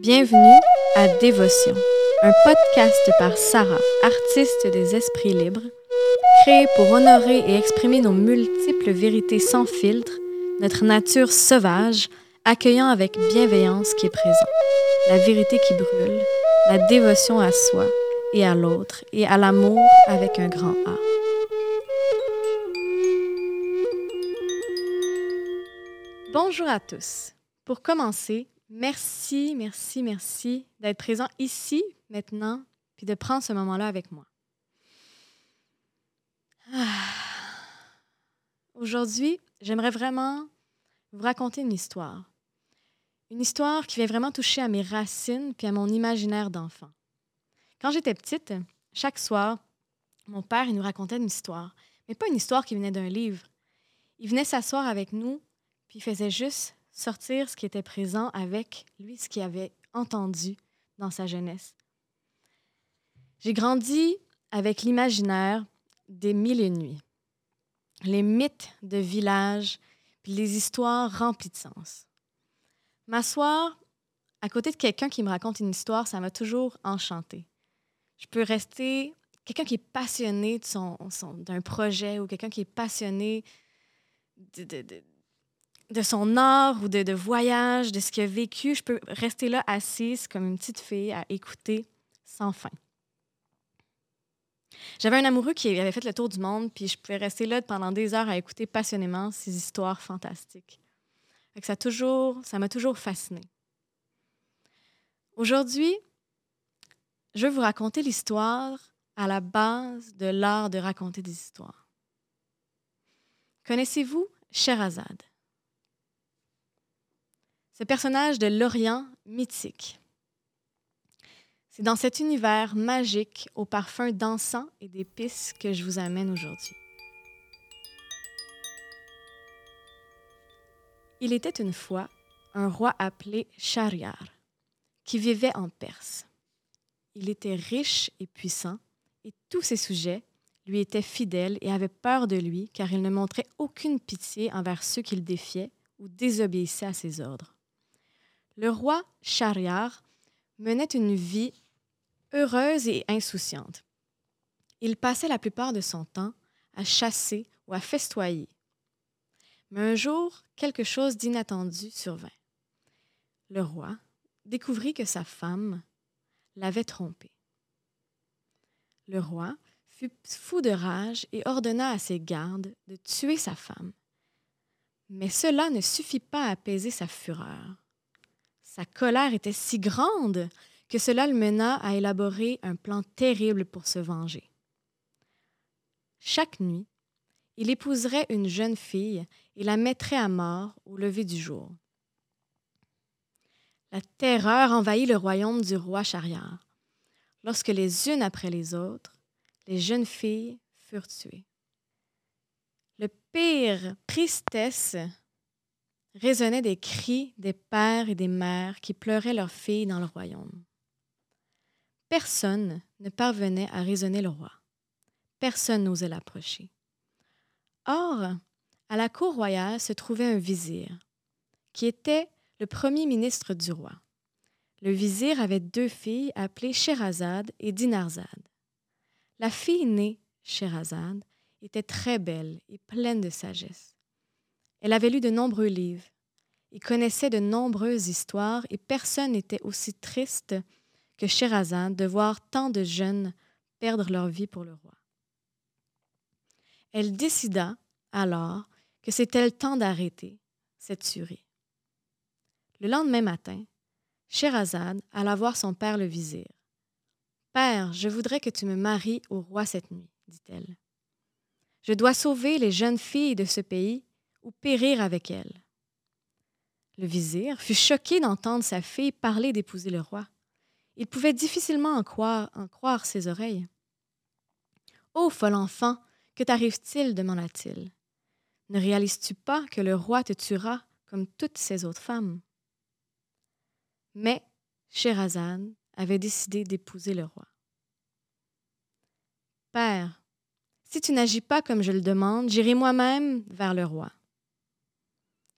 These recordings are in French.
Bienvenue à Dévotion, un podcast par Sarah, artiste des esprits libres, créé pour honorer et exprimer nos multiples vérités sans filtre, notre nature sauvage, accueillant avec bienveillance qui est présent, la vérité qui brûle, la dévotion à soi et à l'autre, et à l'amour avec un grand A. Bonjour à tous. Pour commencer, Merci, merci, merci d'être présent ici, maintenant, puis de prendre ce moment-là avec moi. Ah. Aujourd'hui, j'aimerais vraiment vous raconter une histoire. Une histoire qui vient vraiment toucher à mes racines puis à mon imaginaire d'enfant. Quand j'étais petite, chaque soir, mon père nous racontait une histoire, mais pas une histoire qui venait d'un livre. Il venait s'asseoir avec nous, puis il faisait juste sortir ce qui était présent avec lui, ce qu'il avait entendu dans sa jeunesse. J'ai grandi avec l'imaginaire des mille et nuits, les mythes de villages, puis les histoires remplies de sens. M'asseoir à côté de quelqu'un qui me raconte une histoire, ça m'a toujours enchanté. Je peux rester quelqu'un qui est passionné d'un projet ou quelqu'un qui est passionné de, de son art ou de, de voyage, de ce qu'il a vécu, je peux rester là assise comme une petite fille à écouter sans fin. J'avais un amoureux qui avait fait le tour du monde, puis je pouvais rester là pendant des heures à écouter passionnément ces histoires fantastiques. ça toujours, ça m'a toujours fascinée. Aujourd'hui, je vais vous raconter l'histoire à la base de l'art de raconter des histoires. Connaissez-vous Sherazade? Ce personnage de l'Orient mythique. C'est dans cet univers magique aux parfums d'encens et d'épices que je vous amène aujourd'hui. Il était une fois un roi appelé Shahryar qui vivait en Perse. Il était riche et puissant et tous ses sujets lui étaient fidèles et avaient peur de lui car il ne montrait aucune pitié envers ceux qu'il défiait ou désobéissaient à ses ordres. Le roi Shahryar menait une vie heureuse et insouciante. Il passait la plupart de son temps à chasser ou à festoyer. Mais un jour, quelque chose d'inattendu survint. Le roi découvrit que sa femme l'avait trompé. Le roi fut fou de rage et ordonna à ses gardes de tuer sa femme. Mais cela ne suffit pas à apaiser sa fureur. Sa colère était si grande que cela le mena à élaborer un plan terrible pour se venger. Chaque nuit, il épouserait une jeune fille et la mettrait à mort au lever du jour. La terreur envahit le royaume du roi Chariard, lorsque les unes après les autres, les jeunes filles furent tuées. Le pire tristesse résonnaient des cris des pères et des mères qui pleuraient leurs filles dans le royaume. Personne ne parvenait à raisonner le roi. Personne n'osait l'approcher. Or, à la cour royale se trouvait un vizir, qui était le premier ministre du roi. Le vizir avait deux filles appelées Sherazade et Dinarzade. La fille née, Sherazade, était très belle et pleine de sagesse. Elle avait lu de nombreux livres et connaissait de nombreuses histoires et personne n'était aussi triste que Sherazade de voir tant de jeunes perdre leur vie pour le roi. Elle décida alors que c'était le temps d'arrêter cette tuerie. Le lendemain matin, Sherazade alla voir son père le vizir. Père, je voudrais que tu me maries au roi cette nuit, dit-elle. Je dois sauver les jeunes filles de ce pays ou périr avec elle. Le vizir fut choqué d'entendre sa fille parler d'épouser le roi. Il pouvait difficilement en croire, ses oreilles. Ô folle enfant, que t'arrive-t-il? demanda-t-il. Ne réalises-tu pas que le roi te tuera comme toutes ces autres femmes? Mais Sherazade avait décidé d'épouser le roi. Père, si tu n'agis pas comme je le demande, j'irai moi-même vers le roi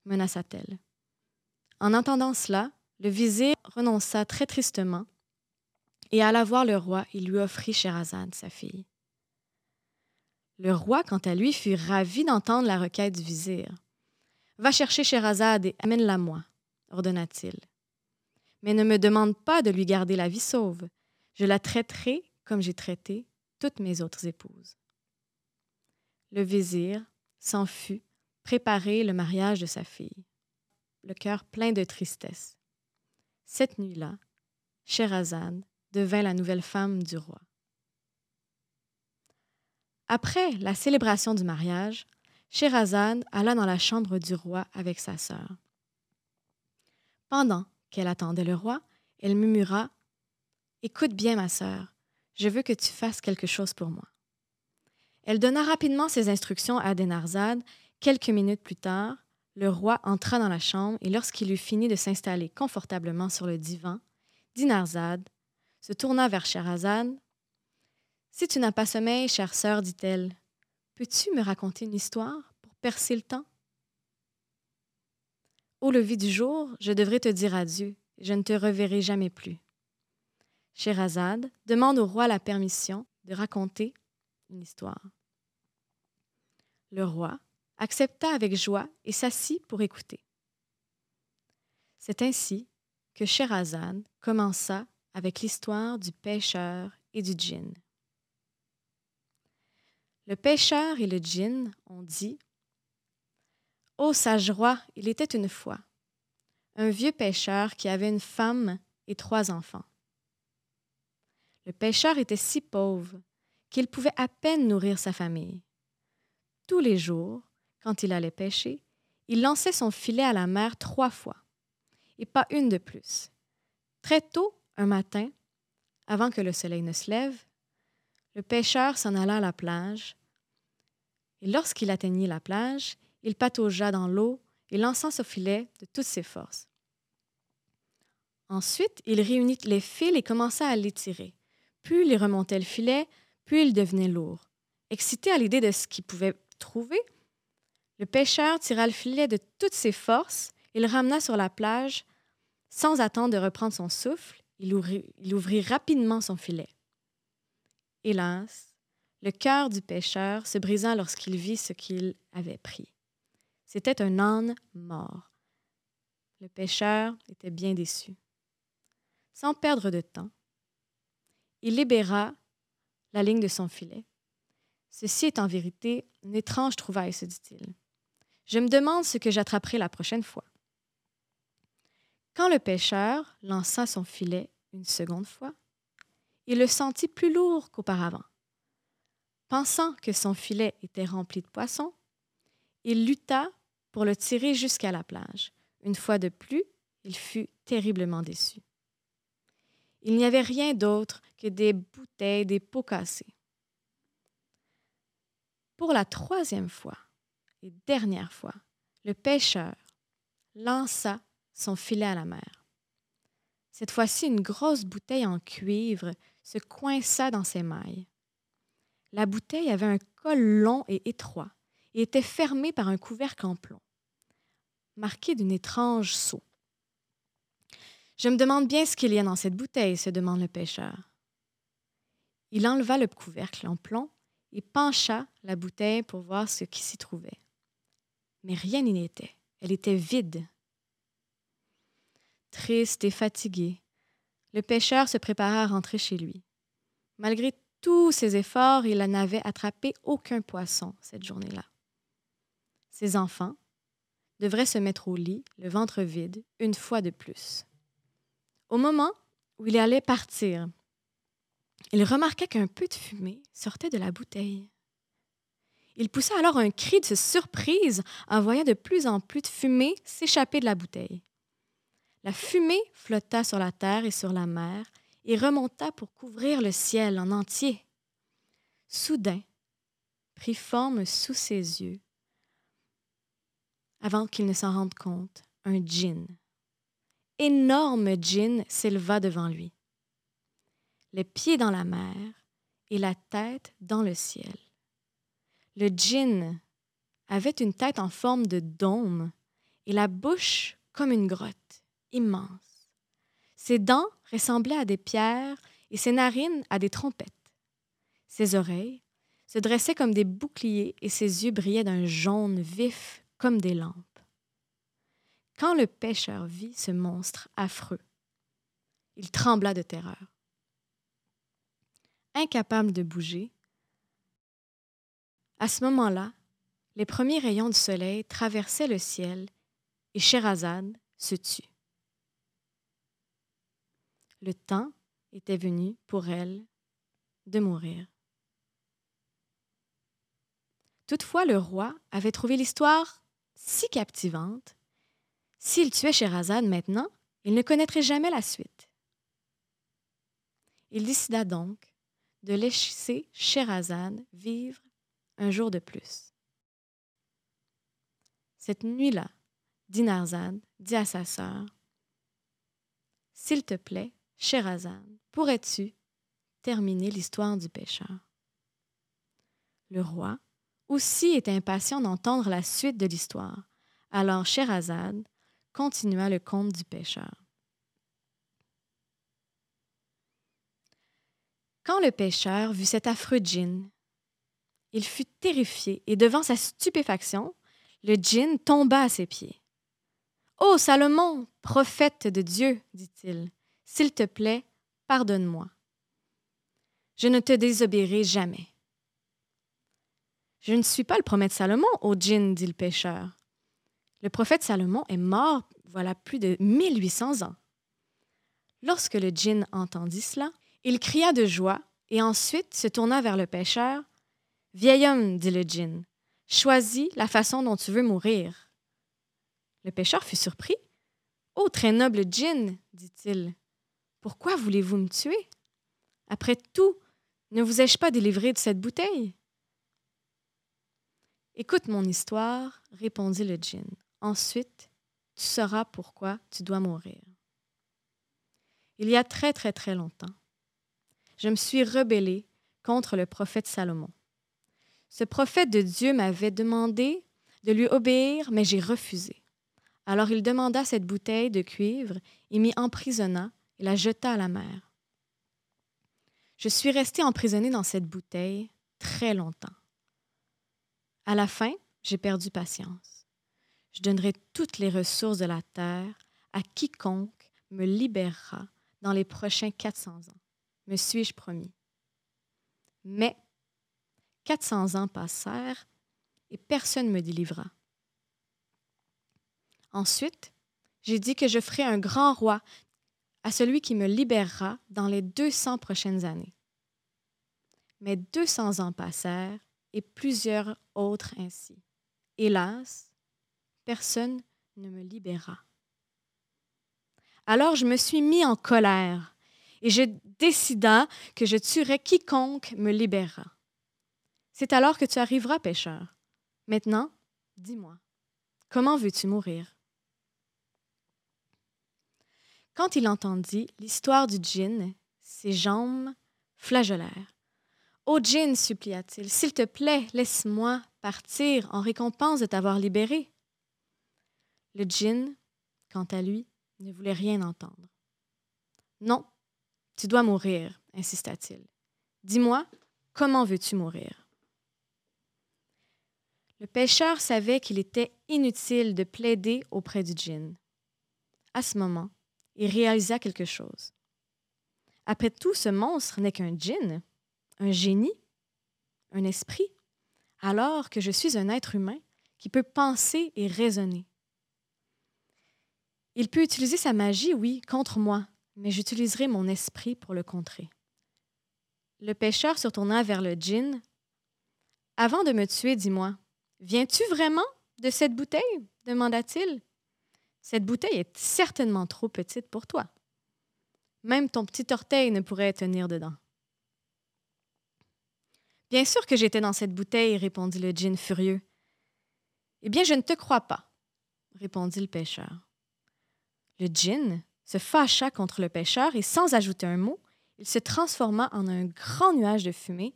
menaça-t-elle. En entendant cela, le vizir renonça très tristement et alla voir le roi et lui offrit Sherazade, sa fille. Le roi, quant à lui, fut ravi d'entendre la requête du vizir. Va chercher Sherazade et amène-la moi, ordonna-t-il. Mais ne me demande pas de lui garder la vie sauve. Je la traiterai comme j'ai traité toutes mes autres épouses. Le vizir s'en fut préparer le mariage de sa fille, le cœur plein de tristesse. Cette nuit-là, Sherazade devint la nouvelle femme du roi. Après la célébration du mariage, Sherazade alla dans la chambre du roi avec sa sœur. Pendant qu'elle attendait le roi, elle murmura Écoute bien, ma sœur, je veux que tu fasses quelque chose pour moi. Elle donna rapidement ses instructions à Denarzade. Quelques minutes plus tard, le roi entra dans la chambre et lorsqu'il eut fini de s'installer confortablement sur le divan, Dinarzade se tourna vers Sherazade. Si tu n'as pas sommeil, chère sœur, dit-elle, peux-tu me raconter une histoire pour percer le temps? Au lever du jour, je devrais te dire adieu, et je ne te reverrai jamais plus. Sherazade demande au roi la permission de raconter une histoire. Le roi accepta avec joie et s'assit pour écouter. C'est ainsi que Sherazade commença avec l'histoire du pêcheur et du djinn. Le pêcheur et le djinn ont dit Ô sage roi, il était une fois un vieux pêcheur qui avait une femme et trois enfants. Le pêcheur était si pauvre qu'il pouvait à peine nourrir sa famille. Tous les jours, quand il allait pêcher, il lançait son filet à la mer trois fois, et pas une de plus. Très tôt, un matin, avant que le soleil ne se lève, le pêcheur s'en alla à la plage, et lorsqu'il atteignit la plage, il pataugea dans l'eau et lança son filet de toutes ses forces. Ensuite, il réunit les fils et commença à les tirer. Plus il remontait le filet, plus il devenait lourd. Excité à l'idée de ce qu'il pouvait trouver, le pêcheur tira le filet de toutes ses forces et le ramena sur la plage. Sans attendre de reprendre son souffle, il ouvrit, rapidement son filet. Hélas, le cœur du pêcheur se brisa lorsqu'il vit ce qu'il avait pris. C'était un âne mort. Le pêcheur était bien déçu. Sans perdre de temps, il libéra la ligne de son filet. Ceci est en vérité une étrange trouvaille, se dit-il. Je me demande ce que j'attraperai la prochaine fois. Quand le pêcheur lança son filet une seconde fois, il le sentit plus lourd qu'auparavant. Pensant que son filet était rempli de poissons, il lutta pour le tirer jusqu'à la plage. Une fois de plus, il fut terriblement déçu. Il n'y avait rien d'autre que des bouteilles, des pots cassés. Pour la troisième fois et dernière fois, le pêcheur lança son filet à la mer. Cette fois-ci, une grosse bouteille en cuivre se coinça dans ses mailles. La bouteille avait un col long et étroit et était fermée par un couvercle en plomb, marqué d'une étrange sceau. Je me demande bien ce qu'il y a dans cette bouteille, se demande le pêcheur. Il enleva le couvercle en plomb et pencha la bouteille pour voir ce qui s'y trouvait. Mais rien n'y était. Elle était vide. Triste et fatigué, le pêcheur se prépara à rentrer chez lui. Malgré tous ses efforts, il n'avait attrapé aucun poisson cette journée-là. Ses enfants devraient se mettre au lit, le ventre vide, une fois de plus. Au moment où il allait partir, il remarqua qu'un peu de fumée sortait de la bouteille. Il poussa alors un cri de surprise en voyant de plus en plus de fumée s'échapper de la bouteille. La fumée flotta sur la terre et sur la mer et remonta pour couvrir le ciel en entier. Soudain, prit forme sous ses yeux, avant qu'il ne s'en rende compte, un djinn. Énorme djinn s'éleva devant lui les pieds dans la mer et la tête dans le ciel. Le djinn avait une tête en forme de dôme et la bouche comme une grotte, immense. Ses dents ressemblaient à des pierres et ses narines à des trompettes. Ses oreilles se dressaient comme des boucliers et ses yeux brillaient d'un jaune vif comme des lampes. Quand le pêcheur vit ce monstre affreux, il trembla de terreur. Incapable de bouger, à ce moment-là, les premiers rayons du soleil traversaient le ciel et Sherazade se tut. Le temps était venu pour elle de mourir. Toutefois, le roi avait trouvé l'histoire si captivante. S'il tuait Sherazade maintenant, il ne connaîtrait jamais la suite. Il décida donc de laisser Sherazade vivre un jour de plus. Cette nuit-là, Dinarzade dit à sa sœur S'il te plaît, Sherazade, pourrais-tu terminer l'histoire du pêcheur? Le roi aussi était impatient d'entendre la suite de l'histoire. Alors Sherazade continua le conte du pêcheur. Quand le pêcheur vit cet affreux djinn, il fut terrifié et devant sa stupéfaction, le djinn tomba à ses pieds. Ô Salomon, prophète de Dieu, dit-il, s'il te plaît, pardonne-moi. Je ne te désobéirai jamais. Je ne suis pas le prophète Salomon, ô djinn, dit le pêcheur. Le prophète Salomon est mort voilà plus de 1800 ans. Lorsque le djinn entendit cela, il cria de joie et ensuite se tourna vers le pêcheur. Vieil homme, dit le djinn, choisis la façon dont tu veux mourir. Le pêcheur fut surpris. Ô très noble djinn, dit-il, pourquoi voulez-vous me tuer? Après tout, ne vous ai-je pas délivré de cette bouteille? Écoute mon histoire, répondit le djinn. Ensuite, tu sauras pourquoi tu dois mourir. Il y a très très très longtemps, je me suis rebellée contre le prophète Salomon. Ce prophète de Dieu m'avait demandé de lui obéir, mais j'ai refusé. Alors il demanda cette bouteille de cuivre et m'y emprisonna et la jeta à la mer. Je suis restée emprisonnée dans cette bouteille très longtemps. À la fin, j'ai perdu patience. Je donnerai toutes les ressources de la terre à quiconque me libérera dans les prochains 400 ans me suis-je promis. Mais 400 ans passèrent et personne ne me délivra. Ensuite, j'ai dit que je ferai un grand roi à celui qui me libérera dans les 200 prochaines années. Mais 200 ans passèrent et plusieurs autres ainsi. Hélas, personne ne me libéra. Alors je me suis mis en colère et je décida que je tuerais quiconque me libérera. C'est alors que tu arriveras, pécheur. Maintenant, dis-moi, comment veux-tu mourir? Quand il entendit l'histoire du djinn, ses jambes flageolèrent. Ô djinn, supplia-t-il, s'il te plaît, laisse-moi partir en récompense de t'avoir libéré. Le djinn, quant à lui, ne voulait rien entendre. Non, tu dois mourir, insista-t-il. Dis-moi, comment veux-tu mourir? Le pêcheur savait qu'il était inutile de plaider auprès du djinn. À ce moment, il réalisa quelque chose. Après tout, ce monstre n'est qu'un djinn, un génie, un esprit, alors que je suis un être humain qui peut penser et raisonner. Il peut utiliser sa magie, oui, contre moi, mais j'utiliserai mon esprit pour le contrer. Le pêcheur se tourna vers le djinn. Avant de me tuer, dis-moi, viens-tu vraiment de cette bouteille? demanda-t-il. Cette bouteille est certainement trop petite pour toi. Même ton petit orteil ne pourrait tenir dedans. Bien sûr que j'étais dans cette bouteille, répondit le djinn furieux. Eh bien, je ne te crois pas, répondit le pêcheur. Le djinn se fâcha contre le pêcheur et sans ajouter un mot, il se transforma en un grand nuage de fumée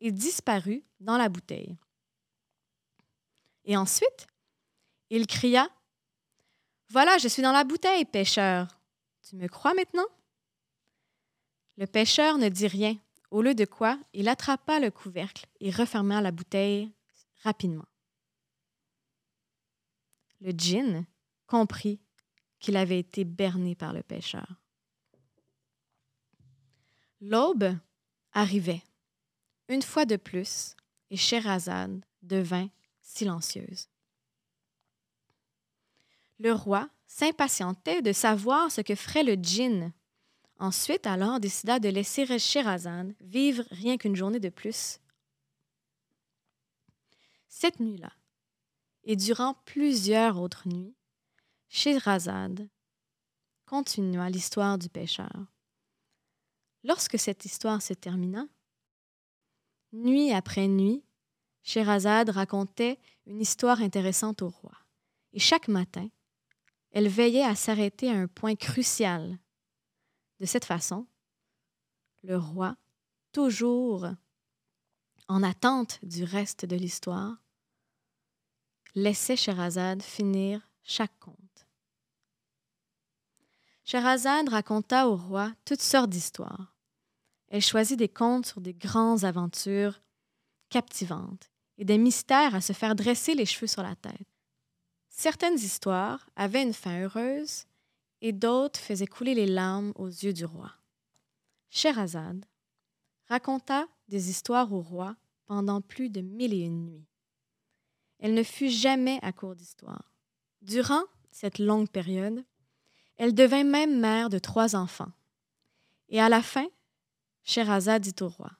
et disparut dans la bouteille. Et ensuite, il cria Voilà, je suis dans la bouteille, pêcheur. Tu me crois maintenant? Le pêcheur ne dit rien, au lieu de quoi il attrapa le couvercle et referma la bouteille rapidement. Le djinn comprit qu'il avait été berné par le pêcheur. L'aube arrivait, une fois de plus, et Sherazade devint silencieuse. Le roi s'impatientait de savoir ce que ferait le djinn. Ensuite, alors, décida de laisser Sherazade vivre rien qu'une journée de plus. Cette nuit-là, et durant plusieurs autres nuits, Sherazade continua l'histoire du pêcheur. Lorsque cette histoire se termina, nuit après nuit, Sherazade racontait une histoire intéressante au roi. Et chaque matin, elle veillait à s'arrêter à un point crucial. De cette façon, le roi, toujours en attente du reste de l'histoire, laissait Sherazade finir chaque conte. Sherazade raconta au roi toutes sortes d'histoires. Elle choisit des contes sur des grandes aventures captivantes et des mystères à se faire dresser les cheveux sur la tête. Certaines histoires avaient une fin heureuse et d'autres faisaient couler les larmes aux yeux du roi. Sherazade raconta des histoires au roi pendant plus de mille et une nuits. Elle ne fut jamais à court d'histoires. Durant cette longue période, elle devint même mère de trois enfants. Et à la fin, Sherazade dit au roi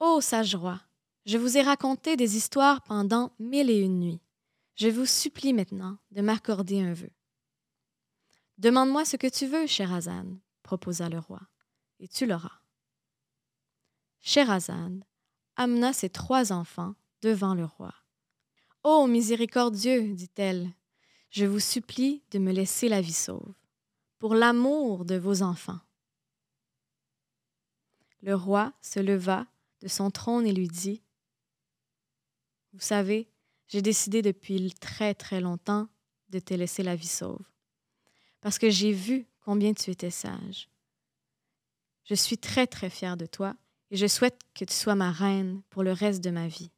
Ô sage roi, je vous ai raconté des histoires pendant mille et une nuits. Je vous supplie maintenant de m'accorder un vœu. Demande-moi ce que tu veux, Sherazade, proposa le roi, et tu l'auras. Sherazade amena ses trois enfants devant le roi. Ô miséricordieux, dit-elle, je vous supplie de me laisser la vie sauve, pour l'amour de vos enfants. Le roi se leva de son trône et lui dit Vous savez, j'ai décidé depuis très très longtemps de te laisser la vie sauve, parce que j'ai vu combien tu étais sage. Je suis très très fière de toi et je souhaite que tu sois ma reine pour le reste de ma vie.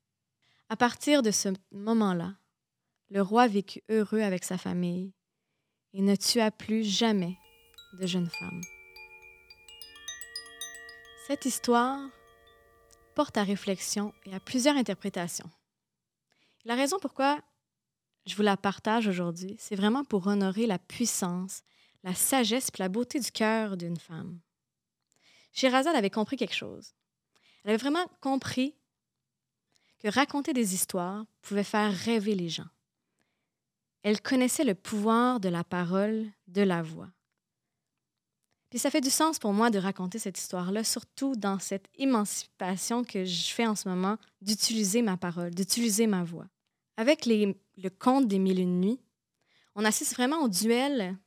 À partir de ce moment-là, le roi vécut heureux avec sa famille et ne tua plus jamais de jeunes femmes. Cette histoire porte à réflexion et à plusieurs interprétations. La raison pourquoi je vous la partage aujourd'hui, c'est vraiment pour honorer la puissance, la sagesse et la beauté du cœur d'une femme. Sherazade avait compris quelque chose. Elle avait vraiment compris que raconter des histoires pouvait faire rêver les gens. Elle connaissait le pouvoir de la parole, de la voix. Puis ça fait du sens pour moi de raconter cette histoire-là, surtout dans cette émancipation que je fais en ce moment d'utiliser ma parole, d'utiliser ma voix. Avec le conte des mille et une nuits, on assiste vraiment au duel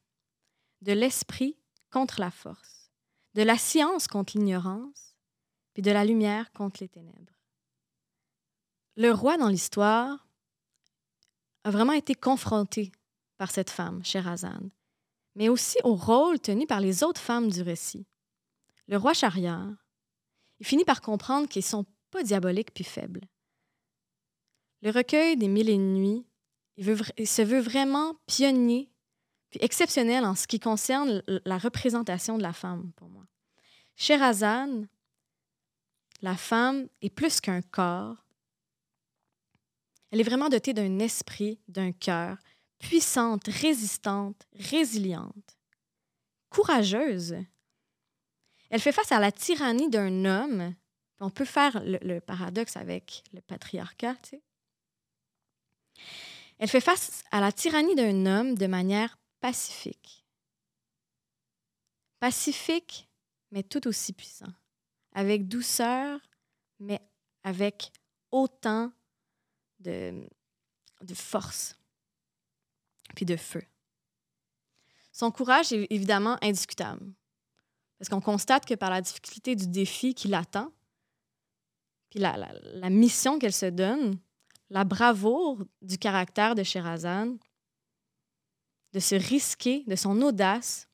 de l'esprit contre la force, de la science contre l'ignorance, puis de la lumière contre les ténèbres. Le roi dans l'histoire a vraiment été confronté par cette femme, Sherazade mais aussi au rôle tenu par les autres femmes du récit. Le roi Chariard, il finit par comprendre qu'ils sont pas diaboliques puis faibles. Le recueil des Mille et une nuits il, se veut vraiment pionnier puis exceptionnel en ce qui concerne la représentation de la femme pour moi. Sherazade, la femme est plus qu'un corps. Elle est vraiment dotée d'un esprit, d'un cœur, puissante, résistante, résiliente, courageuse. Elle fait face à la tyrannie d'un homme. On peut faire le, paradoxe avec le patriarcat. Tu sais. Elle fait face à la tyrannie d'un homme de manière pacifique. Pacifique, mais tout aussi puissant. Avec douceur, mais avec autant de, force puis de feu. Son courage est évidemment indiscutable, parce qu'on constate que par la difficulté du défi qui l'attend, puis la, mission qu'elle se donne, la bravoure du caractère de Sherazade, de se risquer, de son audace,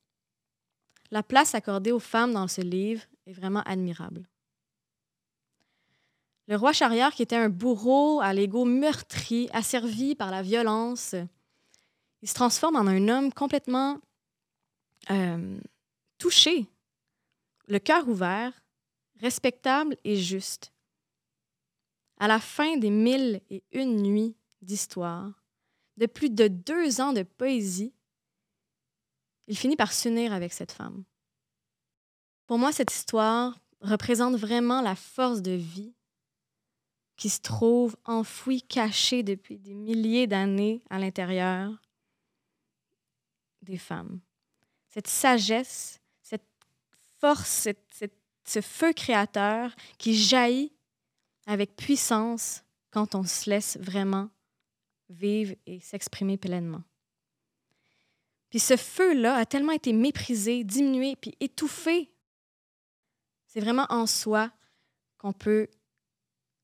la place accordée aux femmes dans ce livre est vraiment admirable. Le roi Chariard, qui était un bourreau à l'ego meurtri, asservi par la violence, il se transforme en un homme complètement euh, touché, le cœur ouvert, respectable et juste. À la fin des mille et une nuits d'histoire, de plus de deux ans de poésie, il finit par s'unir avec cette femme. Pour moi, cette histoire représente vraiment la force de vie qui se trouve enfouie, cachée depuis des milliers d'années à l'intérieur des femmes. Cette sagesse, cette force, ce feu créateur qui jaillit avec puissance quand on se laisse vraiment vivre et s'exprimer pleinement. Puis ce feu-là a tellement été méprisé, diminué, puis étouffé. C'est vraiment en soi qu'on peut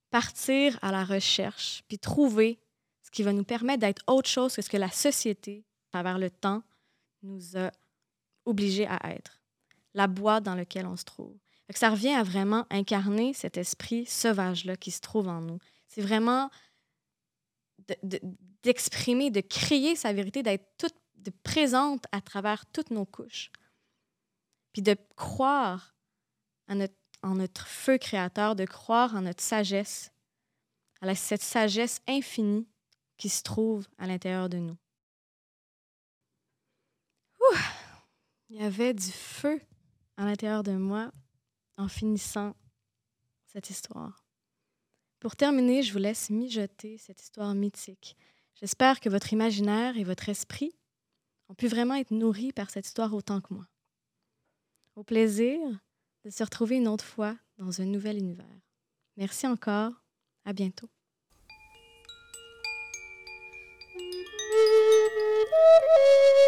partir à la recherche, puis trouver ce qui va nous permettre d'être autre chose que ce que la société, à travers le temps, nous a obligés à être. La boîte dans laquelle on se trouve. Ça revient à vraiment incarner cet esprit sauvage-là qui se trouve en nous. C'est vraiment d'exprimer, de, créer sa vérité, d'être toute présente à travers toutes nos couches. Puis de croire en notre feu créateur, de croire en notre sagesse, à cette sagesse infinie qui se trouve à l'intérieur de nous. Il y avait du feu à l'intérieur de moi en finissant cette histoire. Pour terminer, je vous laisse mijoter cette histoire mythique. J'espère que votre imaginaire et votre esprit ont pu vraiment être nourris par cette histoire autant que moi. Au plaisir de se retrouver une autre fois dans un nouvel univers. Merci encore. À bientôt.